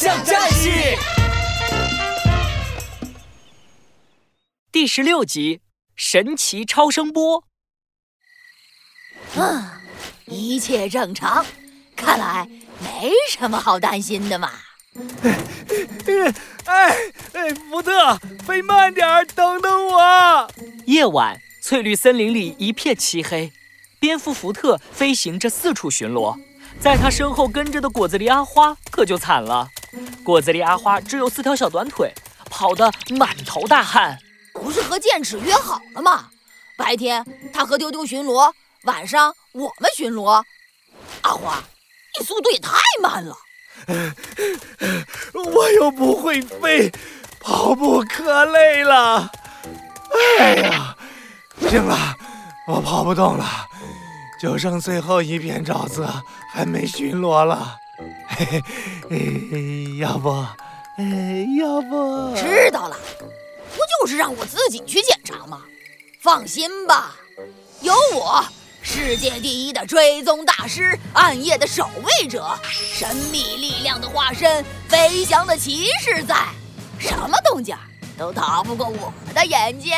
象战士第十六集：神奇超声波。啊，一切正常，看来没什么好担心的嘛。哎哎，福特，飞慢点儿，等等我。夜晚，翠绿森林里一片漆黑，蝙蝠福特飞行着四处巡逻，在他身后跟着的果子狸阿花可就惨了。果子狸阿花只有四条小短腿，跑得满头大汗。不是和剑齿约好了吗？白天他和丢丢巡逻，晚上我们巡逻。阿花，你速度也太慢了。我又不会飞，跑步可累了。哎呀，行了，我跑不动了，就剩最后一片沼泽还没巡逻了。嘿嘿，要不，要不？知道了，不就是让我自己去检查吗？放心吧，有我。世界第一的追踪大师，暗夜的守卫者，神秘力量的化身，飞翔的骑士在，什么动静都逃不过我的眼睛。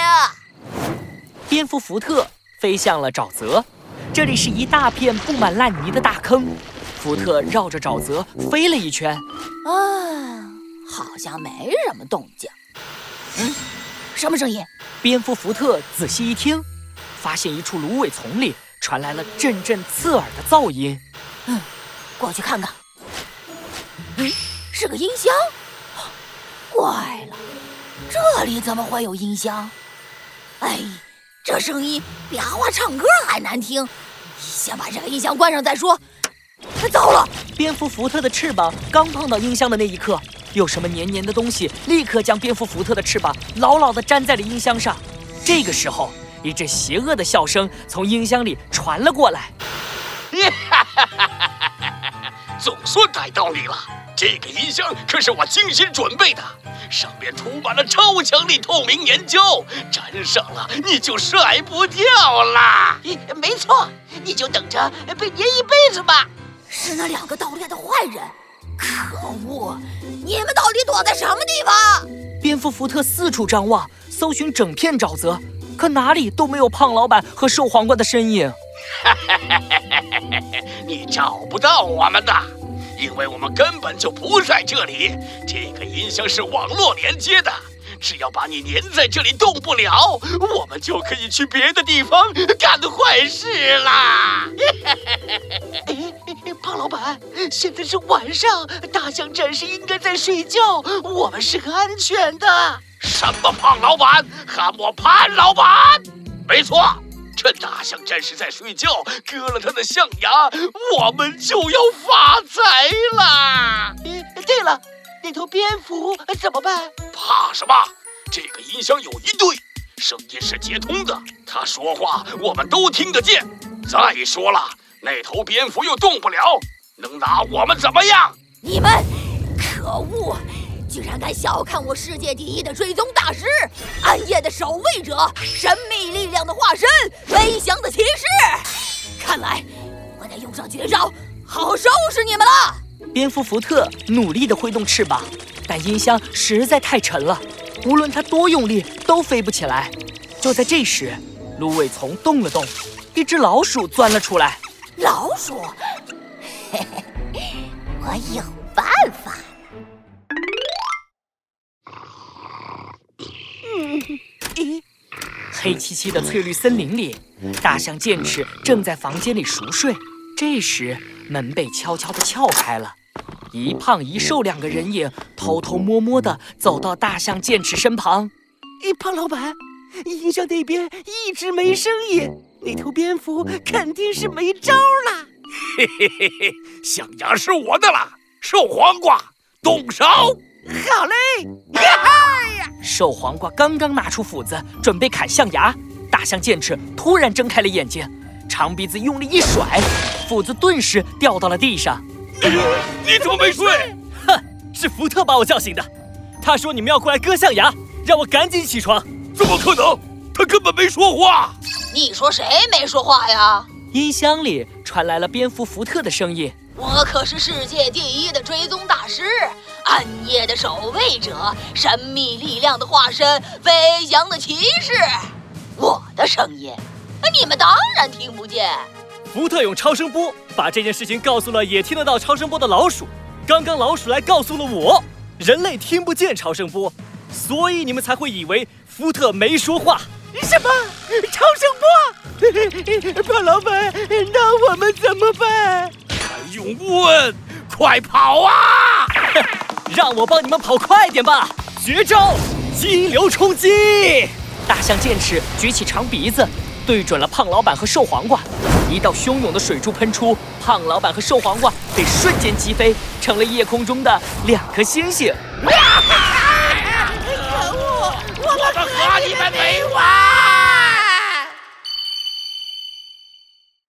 蝙蝠福特飞向了沼泽，这里是一大片布满烂泥的大坑。福特绕着沼泽飞了一圈，啊，好像没什么动静。嗯，什么声音？蝙蝠福特仔细一听，发现一处芦苇丛里。传来了阵阵刺耳的噪音，嗯，过去看看。嗯，是个音箱。怪了，这里怎么会有音箱？哎，这声音比阿花唱歌还难听。先把这个音箱关上再说。糟了！蝙蝠福特的翅膀刚碰到音箱的那一刻，有什么黏黏的东西立刻将蝙蝠福特的翅膀牢牢地粘在了音箱上。这个时候。一阵邪恶的笑声从音箱里传了过来。哈哈哈哈哈！总算逮到你了！这个音箱可是我精心准备的，上面涂满了超强力透明粘胶，粘上了你就甩不掉啦！没错，你就等着被粘一辈子吧！是那两个盗猎的坏人！可恶！你们到底躲在什么地方？蝙蝠福特四处张望，搜寻整片沼泽。可哪里都没有胖老板和瘦黄瓜的身影。你找不到我们的，因为我们根本就不在这里。这个音箱是网络连接的，只要把你粘在这里动不了，我们就可以去别的地方干坏事啦。现在是晚上，大象战士应该在睡觉，我们是安全的。什么胖老板喊我潘老板？没错，趁大象战士在睡觉，割了他的象牙，我们就要发财啦！对了，那头蝙蝠怎么办？怕什么？这个音箱有一对，声音是接通的，他说话我们都听得见。再说了，那头蝙蝠又动不了，能拿我们怎么样？你们可恶！居然敢小看我世界第一的追踪大师，暗夜的守卫者，神秘力量的化身，飞翔的骑士！看来我得用上绝招，好好收拾你们了。蝙蝠福特努力地挥动翅膀，但音箱实在太沉了，无论他多用力都飞不起来。就在这时，芦苇丛动了动，一只老鼠钻了出来。老鼠，我有办法了。嗯。黑漆漆的翠绿森林里，大象剑齿正在房间里熟睡。这时，门被悄悄地撬开了，一胖一瘦两个人影偷偷摸摸地走到大象剑齿身旁。胖老板，音箱那边一直没声音，那头蝙蝠肯定是没招了。嘿嘿嘿嘿，象牙是我的了，瘦黄瓜，动手！好嘞！呀！瘦黄瓜刚刚拿出斧子准备砍象牙，大象剑齿突然睁开了眼睛，长鼻子用力一甩，斧子顿时掉到了地上。你怎么没睡？哼，是福特把我叫醒的，他说你们要过来割象牙，让我赶紧起床。怎么可能？他根本没说话。你说谁没说话呀？音箱里传来了蝙蝠福特的声音。我可是世界第一的追踪大师，暗夜的守卫者，神秘力量的化身，飞翔的骑士。我的声音，你们当然听不见。福特用超声波把这件事情告诉了也听得到超声波的老鼠。刚刚老鼠来告诉了我，人类听不见超声波，所以你们才会以为福特没说话。什么？超声波？胖老板，那我们怎么办？还用问？快跑啊！让我帮你们跑快点吧！绝招：激流冲击！大象剑齿举起长鼻子，对准了胖老板和瘦黄瓜，一道汹涌的水柱喷出，胖老板和瘦黄瓜被瞬间击飞，成了夜空中的两颗星星。可恶！我们和你们没完！